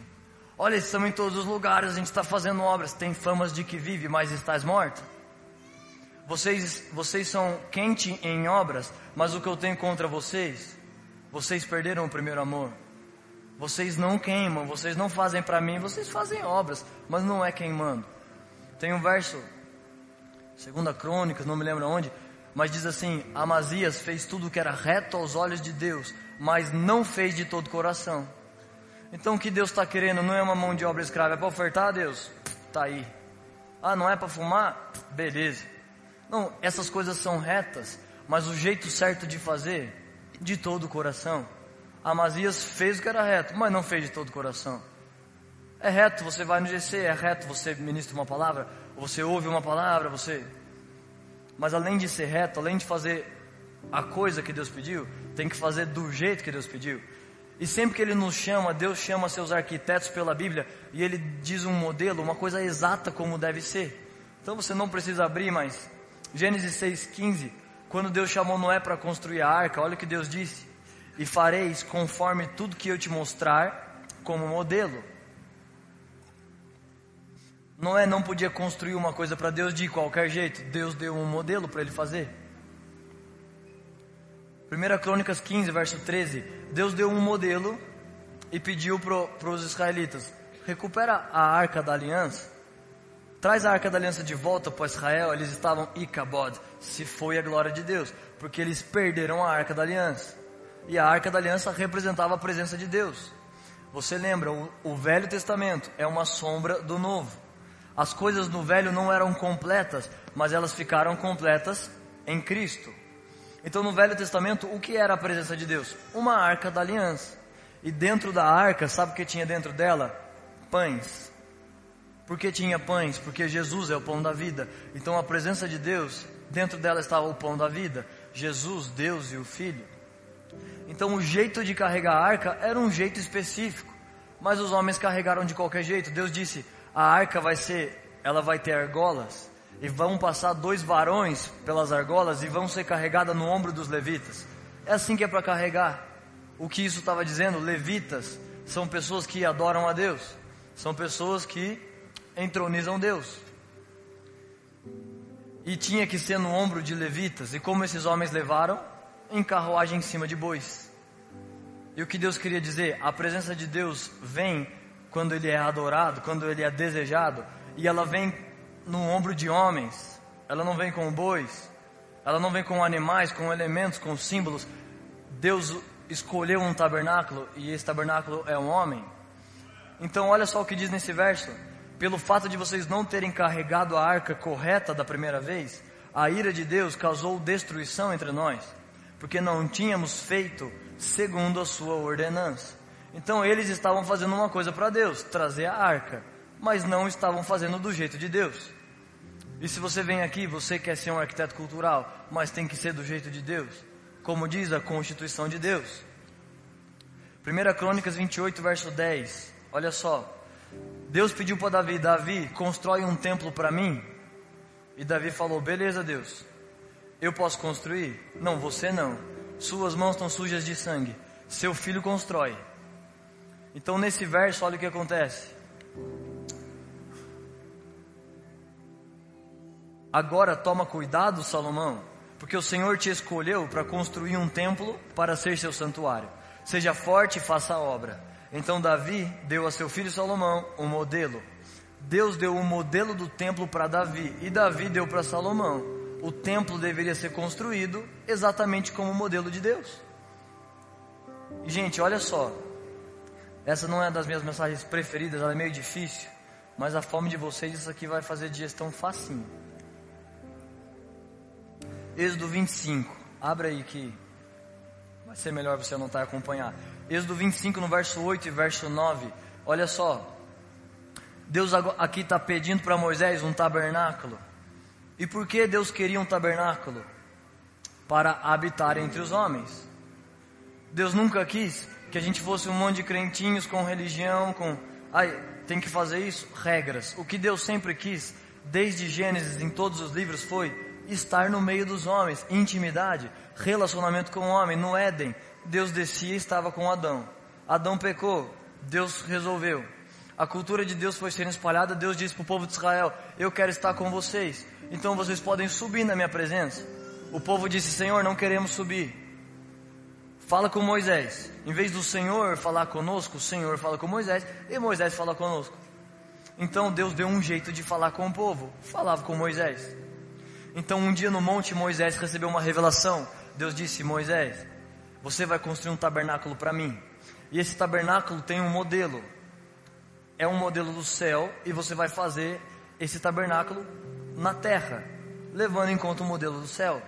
Speaker 2: Olha, estamos em todos os lugares, a gente está fazendo obras. Tem famas de que vive, mas estás morto. Vocês, vocês são quente em obras, mas o que eu tenho contra vocês, vocês perderam o primeiro amor. Vocês não queimam, vocês não fazem para mim, vocês fazem obras, mas não é queimando. Tem um verso, segunda Crônicas, não me lembro onde, mas diz assim: Amazias fez tudo o que era reto aos olhos de Deus, mas não fez de todo coração. Então o que Deus está querendo não é uma mão de obra escrava, é para ofertar a Deus? Tá aí. Ah, não é para fumar? Beleza. Não, essas coisas são retas, mas o jeito certo de fazer, de todo o coração. Amazias fez o que era reto, mas não fez de todo o coração. É reto, você vai no GC, é reto, você ministra uma palavra, você ouve uma palavra, você mas além de ser reto, além de fazer a coisa que Deus pediu, tem que fazer do jeito que Deus pediu. E sempre que Ele nos chama, Deus chama seus arquitetos pela Bíblia e Ele diz um modelo, uma coisa exata como deve ser. Então você não precisa abrir, mas Gênesis 6,15, quando Deus chamou Noé para construir a arca, olha o que Deus disse: E fareis conforme tudo que eu te mostrar como modelo. Noé não podia construir uma coisa para Deus de qualquer jeito. Deus deu um modelo para ele fazer. 1 Crônicas 15, verso 13. Deus deu um modelo e pediu para os israelitas: recupera a arca da aliança, traz a arca da aliança de volta para Israel. Eles estavam Icabod, se foi a glória de Deus, porque eles perderam a arca da aliança. E a arca da aliança representava a presença de Deus. Você lembra, o, o Velho Testamento é uma sombra do Novo. As coisas no velho não eram completas, mas elas ficaram completas em Cristo. Então no Velho Testamento, o que era a presença de Deus? Uma arca da aliança. E dentro da arca, sabe o que tinha dentro dela? Pães. Por que tinha pães? Porque Jesus é o pão da vida. Então a presença de Deus, dentro dela estava o pão da vida. Jesus, Deus e o Filho. Então o jeito de carregar a arca era um jeito específico. Mas os homens carregaram de qualquer jeito. Deus disse: a arca vai ser, ela vai ter argolas e vão passar dois varões pelas argolas e vão ser carregadas no ombro dos levitas. É assim que é para carregar. O que isso estava dizendo? Levitas são pessoas que adoram a Deus, são pessoas que entronizam Deus. E tinha que ser no ombro de levitas. E como esses homens levaram? Em carruagem em cima de bois. E o que Deus queria dizer? A presença de Deus vem quando ele é adorado, quando ele é desejado, e ela vem no ombro de homens, ela não vem com bois, ela não vem com animais, com elementos, com símbolos. Deus escolheu um tabernáculo e esse tabernáculo é um homem. Então, olha só o que diz nesse verso: pelo fato de vocês não terem carregado a arca correta da primeira vez, a ira de Deus causou destruição entre nós, porque não tínhamos feito segundo a sua ordenança. Então eles estavam fazendo uma coisa para Deus, trazer a arca, mas não estavam fazendo do jeito de Deus. E se você vem aqui, você quer ser um arquiteto cultural, mas tem que ser do jeito de Deus, como diz a Constituição de Deus. 1 Crônicas 28, verso 10. Olha só. Deus pediu para Davi: Davi, constrói um templo para mim. E Davi falou: Beleza, Deus. Eu posso construir? Não, você não. Suas mãos estão sujas de sangue. Seu filho constrói. Então nesse verso, olha o que acontece. Agora toma cuidado, Salomão, porque o Senhor te escolheu para construir um templo para ser seu santuário. Seja forte e faça a obra. Então Davi deu a seu filho Salomão um modelo. Deus deu o modelo do templo para Davi e Davi deu para Salomão. O templo deveria ser construído exatamente como o modelo de Deus. Gente, olha só. Essa não é das minhas mensagens preferidas, ela é meio difícil. Mas a fome de vocês, isso aqui vai fazer digestão facinho. Êxodo 25. Abre aí que vai ser melhor você anotar e acompanhar. Êxodo 25, no verso 8 e verso 9. Olha só. Deus aqui está pedindo para Moisés um tabernáculo. E por que Deus queria um tabernáculo? Para habitar entre os homens. Deus nunca quis que a gente fosse um monte de crentinhos com religião, com. Ai, tem que fazer isso? Regras. O que Deus sempre quis, desde Gênesis em todos os livros, foi estar no meio dos homens, intimidade, relacionamento com o homem. No Éden, Deus descia e estava com Adão. Adão pecou, Deus resolveu a cultura de Deus foi sendo espalhada, Deus disse para o povo de Israel: Eu quero estar com vocês, então vocês podem subir na minha presença. O povo disse: Senhor, não queremos subir. Fala com Moisés. Em vez do Senhor falar conosco, o Senhor fala com Moisés e Moisés fala conosco. Então Deus deu um jeito de falar com o povo, falava com Moisés. Então um dia no monte Moisés recebeu uma revelação. Deus disse: Moisés, você vai construir um tabernáculo para mim. E esse tabernáculo tem um modelo é um modelo do céu e você vai fazer esse tabernáculo na terra, levando em conta o modelo do céu.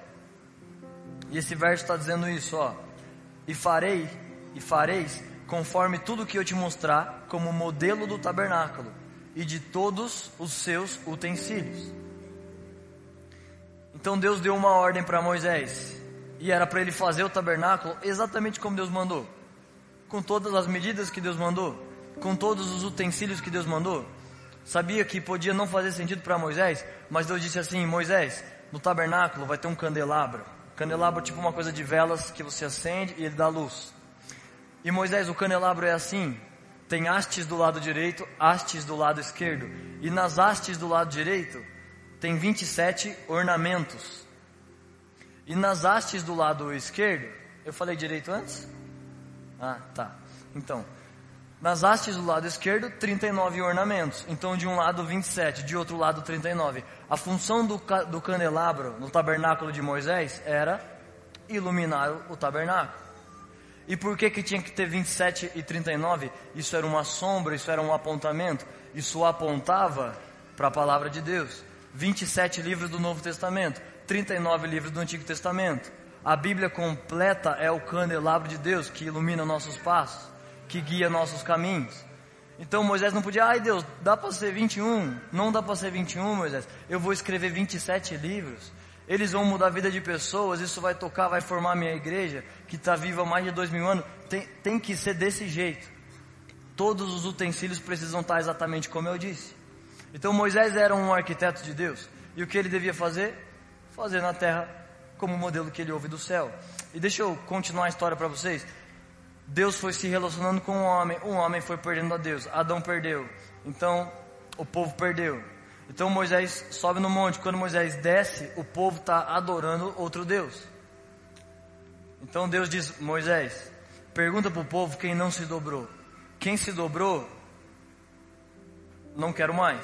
Speaker 2: E esse verso está dizendo isso, ó. E farei, e fareis, conforme tudo que eu te mostrar, como modelo do tabernáculo e de todos os seus utensílios. Então Deus deu uma ordem para Moisés, e era para ele fazer o tabernáculo exatamente como Deus mandou, com todas as medidas que Deus mandou com todos os utensílios que Deus mandou? Sabia que podia não fazer sentido para Moisés, mas Deus disse assim: Moisés, no tabernáculo vai ter um candelabro. Candelabro é tipo uma coisa de velas que você acende e ele dá luz. E Moisés, o candelabro é assim: tem hastes do lado direito, hastes do lado esquerdo. E nas hastes do lado direito tem 27 ornamentos. E nas hastes do lado esquerdo, eu falei direito antes? Ah, tá. Então, nas hastes do lado esquerdo, 39 ornamentos. Então, de um lado, 27, de outro lado, 39. A função do, do candelabro no tabernáculo de Moisés era iluminar o tabernáculo. E por que, que tinha que ter 27 e 39? Isso era uma sombra, isso era um apontamento. Isso apontava para a palavra de Deus. 27 livros do Novo Testamento, 39 livros do Antigo Testamento. A Bíblia completa é o candelabro de Deus que ilumina nossos passos que guia nossos caminhos. Então Moisés não podia, ai Deus, dá para ser 21? Não dá para ser 21, Moisés. Eu vou escrever 27 livros. Eles vão mudar a vida de pessoas, isso vai tocar, vai formar minha igreja, que está viva há mais de dois mil anos. Tem, tem que ser desse jeito. Todos os utensílios precisam estar exatamente como eu disse. Então Moisés era um arquiteto de Deus. E o que ele devia fazer? Fazer na terra como modelo que ele ouve do céu. E deixa eu continuar a história para vocês. Deus foi se relacionando com o homem, o homem foi perdendo a Deus, Adão perdeu, então o povo perdeu. Então Moisés sobe no monte, quando Moisés desce, o povo está adorando outro Deus. Então Deus diz: Moisés, pergunta para o povo quem não se dobrou. Quem se dobrou, não quero mais.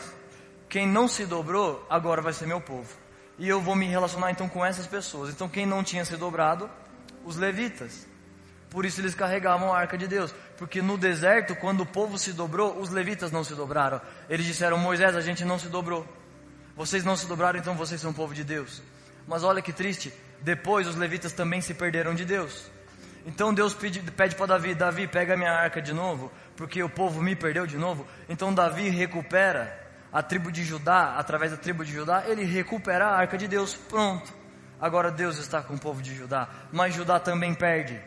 Speaker 2: Quem não se dobrou, agora vai ser meu povo. E eu vou me relacionar então com essas pessoas. Então quem não tinha se dobrado, os levitas. Por isso eles carregavam a arca de Deus. Porque no deserto, quando o povo se dobrou, os levitas não se dobraram. Eles disseram: Moisés, a gente não se dobrou. Vocês não se dobraram, então vocês são povo de Deus. Mas olha que triste. Depois os levitas também se perderam de Deus. Então Deus pede, pede para Davi: Davi, pega minha arca de novo, porque o povo me perdeu de novo. Então Davi recupera a tribo de Judá, através da tribo de Judá, ele recupera a arca de Deus. Pronto. Agora Deus está com o povo de Judá. Mas Judá também perde.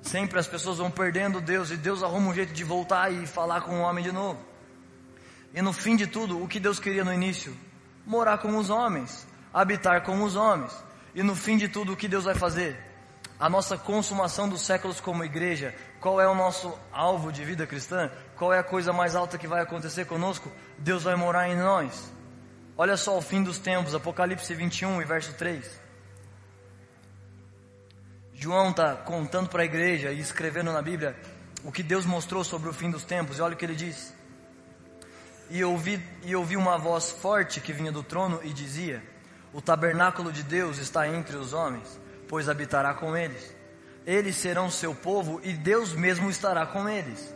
Speaker 2: Sempre as pessoas vão perdendo Deus e Deus arruma um jeito de voltar e falar com o homem de novo. E no fim de tudo, o que Deus queria no início? Morar com os homens, habitar com os homens. E no fim de tudo, o que Deus vai fazer? A nossa consumação dos séculos como igreja, qual é o nosso alvo de vida cristã? Qual é a coisa mais alta que vai acontecer conosco? Deus vai morar em nós. Olha só o fim dos tempos, Apocalipse 21 e verso 3. João está contando para a igreja e escrevendo na Bíblia o que Deus mostrou sobre o fim dos tempos, e olha o que ele diz. E ouvi, e ouvi uma voz forte que vinha do trono e dizia: O tabernáculo de Deus está entre os homens, pois habitará com eles. Eles serão seu povo e Deus mesmo estará com eles.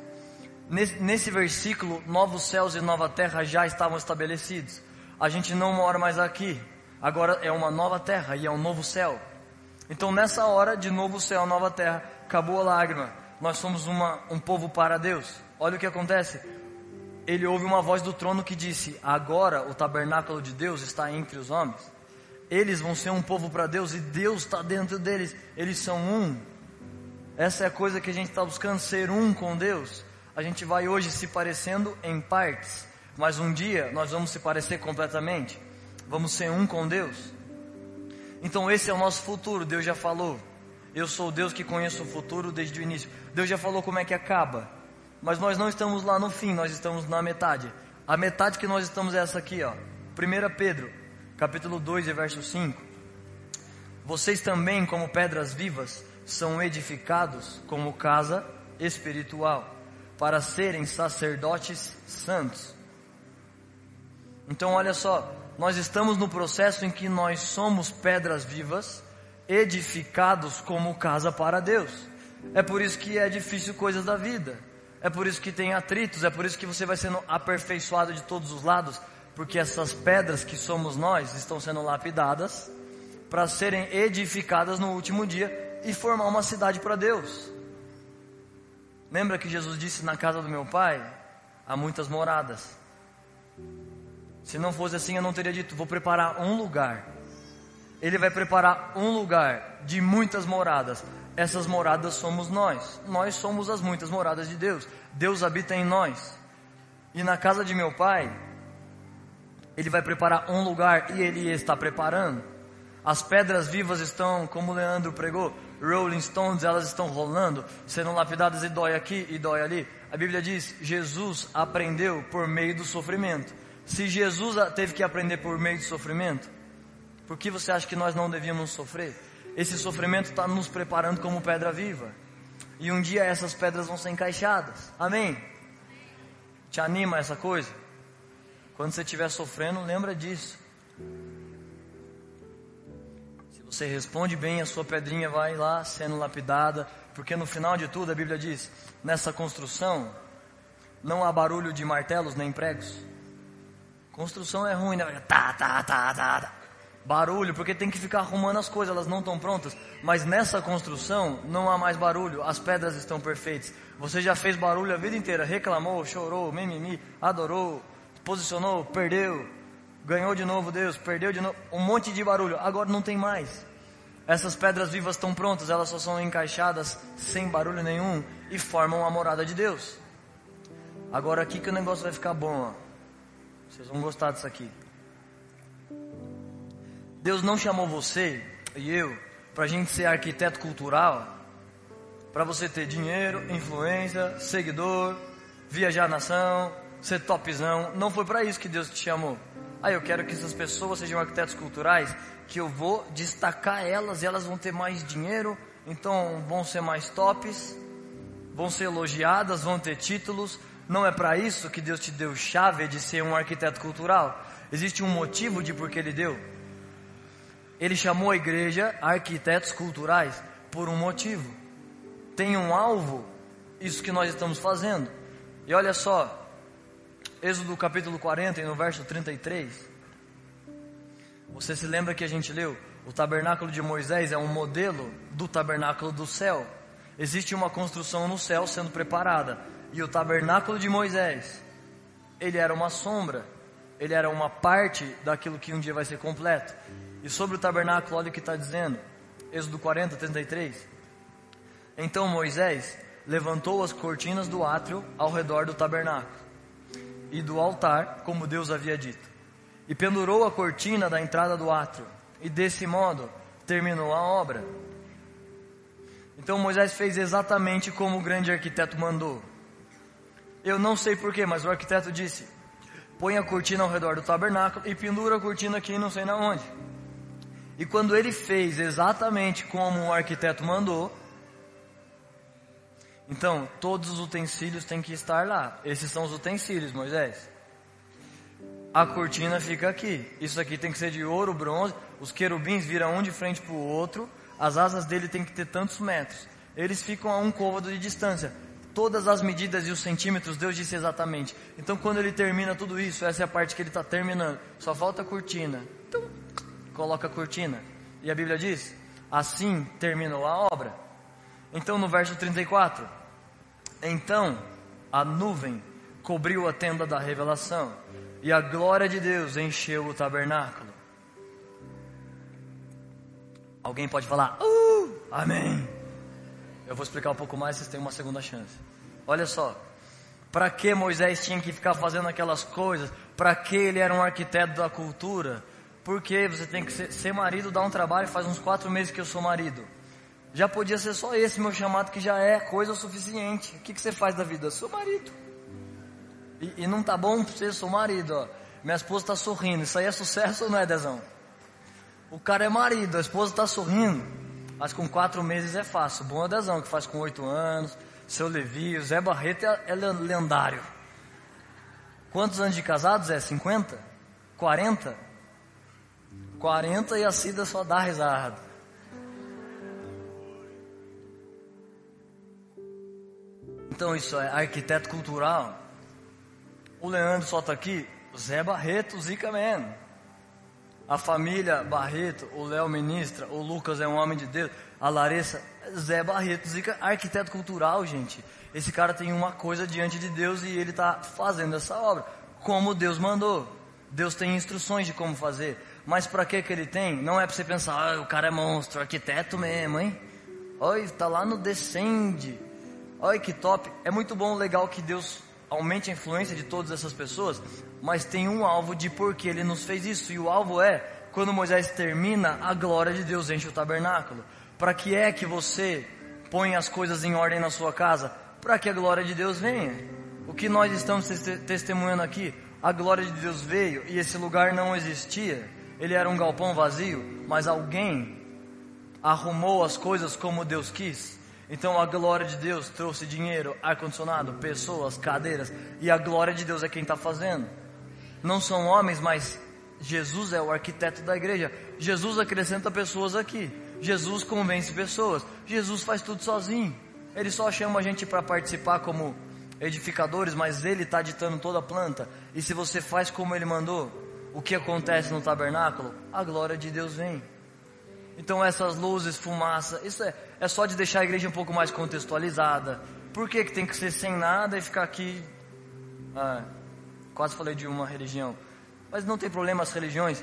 Speaker 2: Nesse, nesse versículo, novos céus e nova terra já estavam estabelecidos. A gente não mora mais aqui. Agora é uma nova terra e é um novo céu. Então nessa hora de novo céu, nova terra, acabou a lágrima. Nós somos uma, um povo para Deus. Olha o que acontece. Ele ouve uma voz do trono que disse: Agora o tabernáculo de Deus está entre os homens. Eles vão ser um povo para Deus e Deus está dentro deles. Eles são um. Essa é a coisa que a gente está buscando, ser um com Deus. A gente vai hoje se parecendo em partes, mas um dia nós vamos se parecer completamente. Vamos ser um com Deus. Então esse é o nosso futuro, Deus já falou. Eu sou Deus que conheço o futuro desde o início. Deus já falou como é que acaba. Mas nós não estamos lá no fim, nós estamos na metade. A metade que nós estamos é essa aqui, ó. 1 Pedro, capítulo 2, verso 5. Vocês também, como pedras vivas, são edificados como casa espiritual, para serem sacerdotes santos. Então, olha só, nós estamos no processo em que nós somos pedras vivas, edificados como casa para Deus. É por isso que é difícil coisas da vida. É por isso que tem atritos, é por isso que você vai sendo aperfeiçoado de todos os lados, porque essas pedras que somos nós estão sendo lapidadas para serem edificadas no último dia e formar uma cidade para Deus. Lembra que Jesus disse: Na casa do meu pai há muitas moradas. Se não fosse assim, eu não teria dito: Vou preparar um lugar. Ele vai preparar um lugar de muitas moradas. Essas moradas somos nós. Nós somos as muitas moradas de Deus. Deus habita em nós. E na casa de meu pai, ele vai preparar um lugar e ele está preparando. As pedras vivas estão, como o Leandro pregou, Rolling Stones, elas estão rolando, sendo lapidadas e dói aqui e dói ali. A Bíblia diz: Jesus aprendeu por meio do sofrimento. Se Jesus teve que aprender por meio do sofrimento, por que você acha que nós não devíamos sofrer? Esse sofrimento está nos preparando como pedra viva. E um dia essas pedras vão ser encaixadas. Amém? Te anima essa coisa? Quando você estiver sofrendo, lembra disso. Você responde bem, a sua pedrinha vai lá sendo lapidada, porque no final de tudo a Bíblia diz: nessa construção não há barulho de martelos nem pregos. Construção é ruim, né? Tá, tá, tá, tá, tá. Barulho, porque tem que ficar arrumando as coisas, elas não estão prontas. Mas nessa construção não há mais barulho, as pedras estão perfeitas. Você já fez barulho a vida inteira, reclamou, chorou, mimimi, adorou, posicionou, perdeu, ganhou de novo Deus, perdeu de novo, um monte de barulho, agora não tem mais. Essas pedras vivas estão prontas, elas só são encaixadas sem barulho nenhum e formam a morada de Deus. Agora aqui que o negócio vai ficar bom, ó. Vocês vão gostar disso aqui. Deus não chamou você e eu para gente ser arquiteto cultural, para você ter dinheiro, influência, seguidor, viajar a nação, ser topzão. Não foi para isso que Deus te chamou. Ah, eu quero que essas pessoas sejam arquitetos culturais, que eu vou destacar elas elas vão ter mais dinheiro, então vão ser mais tops, vão ser elogiadas, vão ter títulos. Não é para isso que Deus te deu chave de ser um arquiteto cultural. Existe um motivo de por que Ele deu. Ele chamou a igreja arquitetos culturais por um motivo. Tem um alvo, isso que nós estamos fazendo. E olha só, Êxodo capítulo 40 e no verso 33. Você se lembra que a gente leu? O tabernáculo de Moisés é um modelo do tabernáculo do céu. Existe uma construção no céu sendo preparada. E o tabernáculo de Moisés, ele era uma sombra. Ele era uma parte daquilo que um dia vai ser completo. E sobre o tabernáculo, olha o que está dizendo. Êxodo 40, 33. Então Moisés levantou as cortinas do átrio ao redor do tabernáculo e do altar, como Deus havia dito. E pendurou a cortina da entrada do átrio, e desse modo terminou a obra. Então Moisés fez exatamente como o grande arquiteto mandou. Eu não sei porquê, mas o arquiteto disse: põe a cortina ao redor do tabernáculo e pendura a cortina aqui não sei na onde. E quando ele fez exatamente como o arquiteto mandou, então, todos os utensílios têm que estar lá. Esses são os utensílios, Moisés. a cortina fica aqui. Isso aqui tem que ser de ouro, bronze. Os querubins viram um de frente para o outro. As asas dele tem que ter tantos metros. Eles ficam a um côvado de distância. Todas as medidas e os centímetros Deus disse exatamente. Então quando ele termina tudo isso, essa é a parte que ele está terminando. Só falta a cortina. Então, coloca a cortina. E a Bíblia diz: assim terminou a obra. Então no verso 34, então a nuvem cobriu a tenda da revelação e a glória de Deus encheu o tabernáculo. Alguém pode falar, uh, amém. Eu vou explicar um pouco mais, vocês têm uma segunda chance. Olha só, para que Moisés tinha que ficar fazendo aquelas coisas? Para que ele era um arquiteto da cultura? Porque você tem que ser, ser marido, dá um trabalho, faz uns quatro meses que eu sou marido. Já podia ser só esse meu chamado que já é coisa suficiente. O que, que você faz da vida? Eu sou marido. E, e não tá bom pra você, sou marido, ó. Minha esposa tá sorrindo. Isso aí é sucesso ou não é, Dezão? O cara é marido, a esposa tá sorrindo. Mas com quatro meses é fácil. Bom é Dezão, que faz com oito anos. Seu Levi, o Zé Barreto é, é lendário. Quantos anos de casados é? 50? 40? 40 e a Cida só dá risada. Então isso é arquiteto cultural. O Leandro só está aqui, Zé Barreto, Zica Man. A família Barreto, o Léo ministra, o Lucas é um homem de Deus, a Larissa, Zé Barreto, Zica, arquiteto cultural, gente. Esse cara tem uma coisa diante de Deus e ele está fazendo essa obra, como Deus mandou. Deus tem instruções de como fazer. Mas para que que ele tem? Não é para você pensar, ah, o cara é monstro, arquiteto mesmo, hein? Olha, está lá no Descende. Olha que top. É muito bom, legal que Deus aumente a influência de todas essas pessoas, mas tem um alvo de por que ele nos fez isso, e o alvo é, quando Moisés termina, a glória de Deus enche o tabernáculo. Para que é que você põe as coisas em ordem na sua casa? Para que a glória de Deus venha. O que nós estamos testemunhando aqui, a glória de Deus veio e esse lugar não existia. Ele era um galpão vazio, mas alguém arrumou as coisas como Deus quis. Então a glória de Deus trouxe dinheiro, ar-condicionado, pessoas, cadeiras, e a glória de Deus é quem está fazendo. Não são homens, mas Jesus é o arquiteto da igreja. Jesus acrescenta pessoas aqui. Jesus convence pessoas. Jesus faz tudo sozinho. Ele só chama a gente para participar como edificadores, mas ele está ditando toda a planta. E se você faz como ele mandou, o que acontece no tabernáculo? A glória de Deus vem. Então essas luzes, fumaça, isso é, é só de deixar a igreja um pouco mais contextualizada. Por que, que tem que ser sem nada e ficar aqui? Ah, quase falei de uma religião. Mas não tem problema as religiões.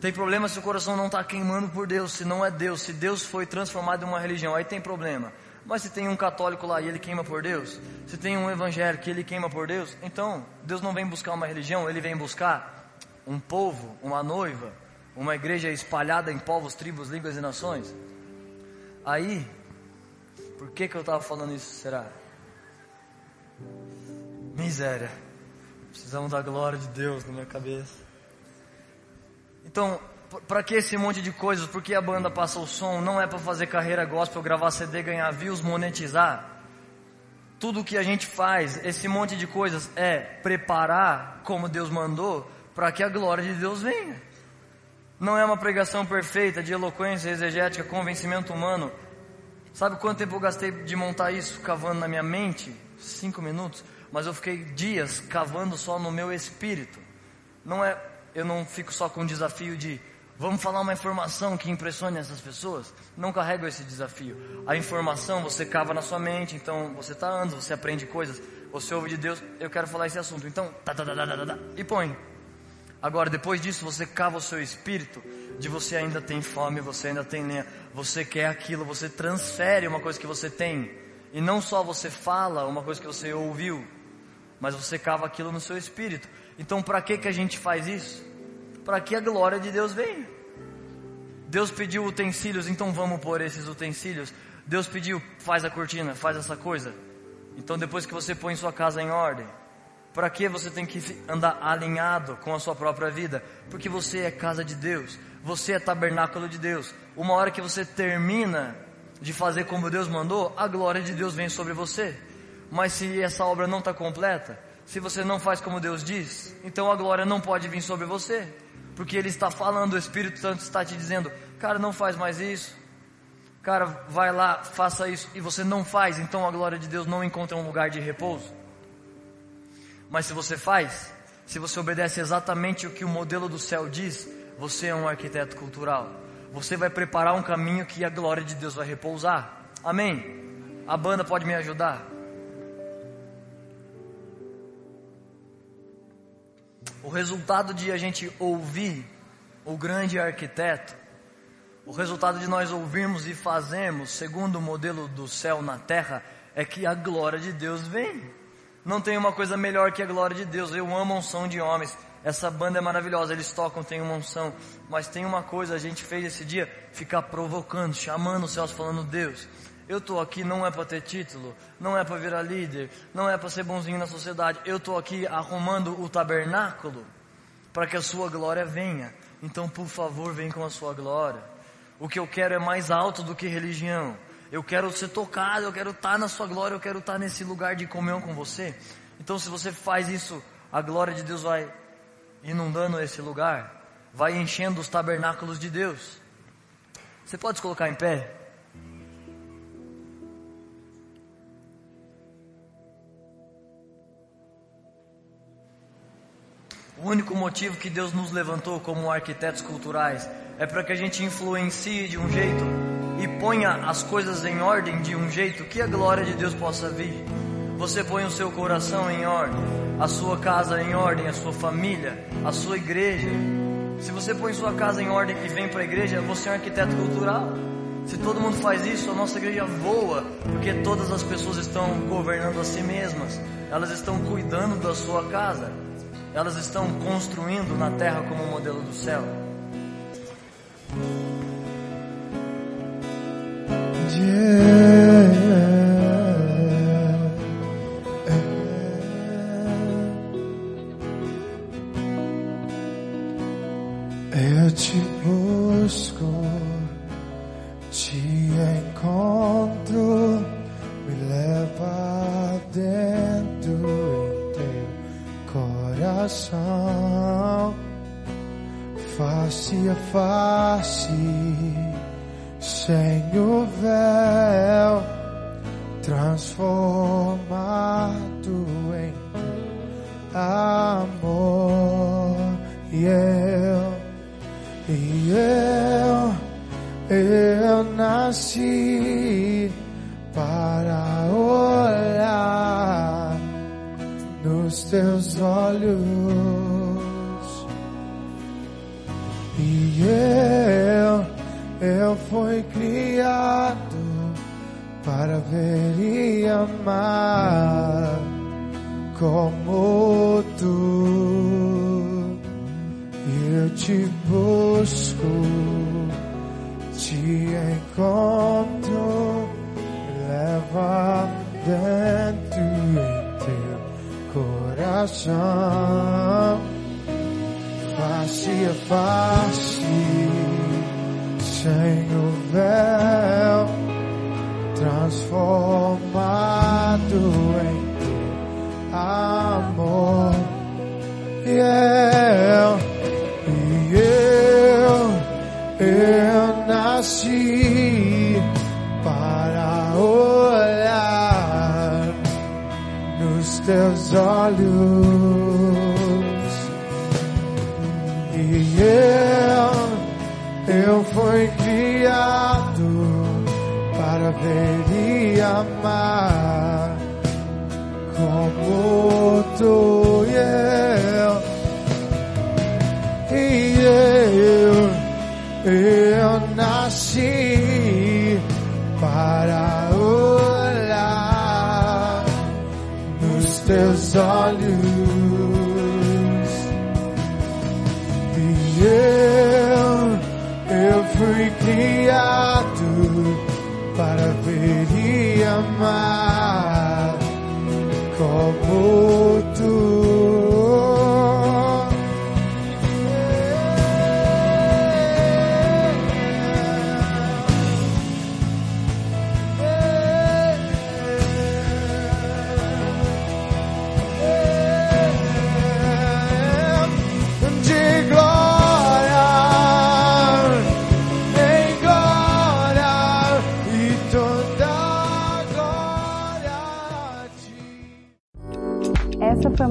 Speaker 2: Tem problema se o coração não está queimando por Deus, se não é Deus, se Deus foi transformado em uma religião, aí tem problema. Mas se tem um católico lá e ele queima por Deus, se tem um evangélico e ele queima por Deus, então Deus não vem buscar uma religião, ele vem buscar um povo, uma noiva, uma igreja espalhada em povos, tribos, línguas e nações. Aí, por que que eu estava falando isso, será? Miséria. Precisamos da glória de Deus na minha cabeça. Então, para que esse monte de coisas? Porque a banda passa o som, não é para fazer carreira gospel, gravar CD, ganhar views, monetizar. Tudo que a gente faz, esse monte de coisas é preparar como Deus mandou para que a glória de Deus venha. Não é uma pregação perfeita de eloquência exegética, convencimento humano. Sabe quanto tempo eu gastei de montar isso, cavando na minha mente? Cinco minutos. Mas eu fiquei dias cavando só no meu espírito. Não é, eu não fico só com o desafio de vamos falar uma informação que impressione essas pessoas. Não carrego esse desafio. A informação você cava na sua mente, então você está andando, você aprende coisas, você ouve de Deus. Eu quero falar esse assunto, então tá, tá, tá, tá, tá, tá, e põe. Agora, depois disso, você cava o seu espírito de você ainda tem fome, você ainda tem lenha, você quer aquilo, você transfere uma coisa que você tem. E não só você fala uma coisa que você ouviu, mas você cava aquilo no seu espírito. Então, para que que a gente faz isso? Para que a glória de Deus venha. Deus pediu utensílios, então vamos pôr esses utensílios. Deus pediu, faz a cortina, faz essa coisa. Então, depois que você põe sua casa em ordem, para que você tem que andar alinhado com a sua própria vida? Porque você é casa de Deus, você é tabernáculo de Deus. Uma hora que você termina de fazer como Deus mandou, a glória de Deus vem sobre você. Mas se essa obra não está completa, Se você não faz como Deus diz, então a glória não pode vir sobre você. Porque Ele está falando, o Espírito Santo está te dizendo, cara, não faz mais isso. Cara, vai lá, faça isso. E você não faz, então a glória de Deus não encontra um lugar de repouso. Mas se você faz, se você obedece exatamente o que o modelo do céu diz, você é um arquiteto cultural. Você vai preparar um caminho que a glória de Deus vai repousar. Amém? A banda pode me ajudar? O resultado de a gente ouvir o grande arquiteto, o resultado de nós ouvirmos e fazermos segundo o modelo do céu na terra, é que a glória de Deus vem. Não tem uma coisa melhor que a glória de Deus. Eu amo a unção de homens. Essa banda é maravilhosa, eles tocam, tem uma unção. Mas tem uma coisa, a gente fez esse dia, ficar provocando, chamando os céus, falando, Deus, eu estou aqui não é para ter título, não é para virar líder, não é para ser bonzinho na sociedade. Eu estou aqui arrumando o tabernáculo para que a sua glória venha. Então, por favor, vem com a sua glória. O que eu quero é mais alto do que religião. Eu quero ser tocado, eu quero estar na sua glória, eu quero estar nesse lugar de comunhão com você. Então, se você faz isso, a glória de Deus vai inundando esse lugar, vai enchendo os tabernáculos de Deus. Você pode se colocar em pé? O único motivo que Deus nos levantou como arquitetos culturais é para que a gente influencie de um jeito e ponha as coisas em ordem de um jeito que a glória de Deus possa vir. Você põe o seu coração em ordem, a sua casa em ordem, a sua família, a sua igreja. Se você põe sua casa em ordem e vem para a igreja, você é um arquiteto cultural. Se todo mundo faz isso, a nossa igreja voa, porque todas as pessoas estão governando a si mesmas, elas estão cuidando da sua casa elas estão construindo na terra como modelo do céu.
Speaker 3: Eu em amor. E eu, e eu, eu nasci para olhar nos teus olhos. E eu, eu fui criado para ver e amar e eu. E eu, eu nasci para olhar nos teus olhos. Como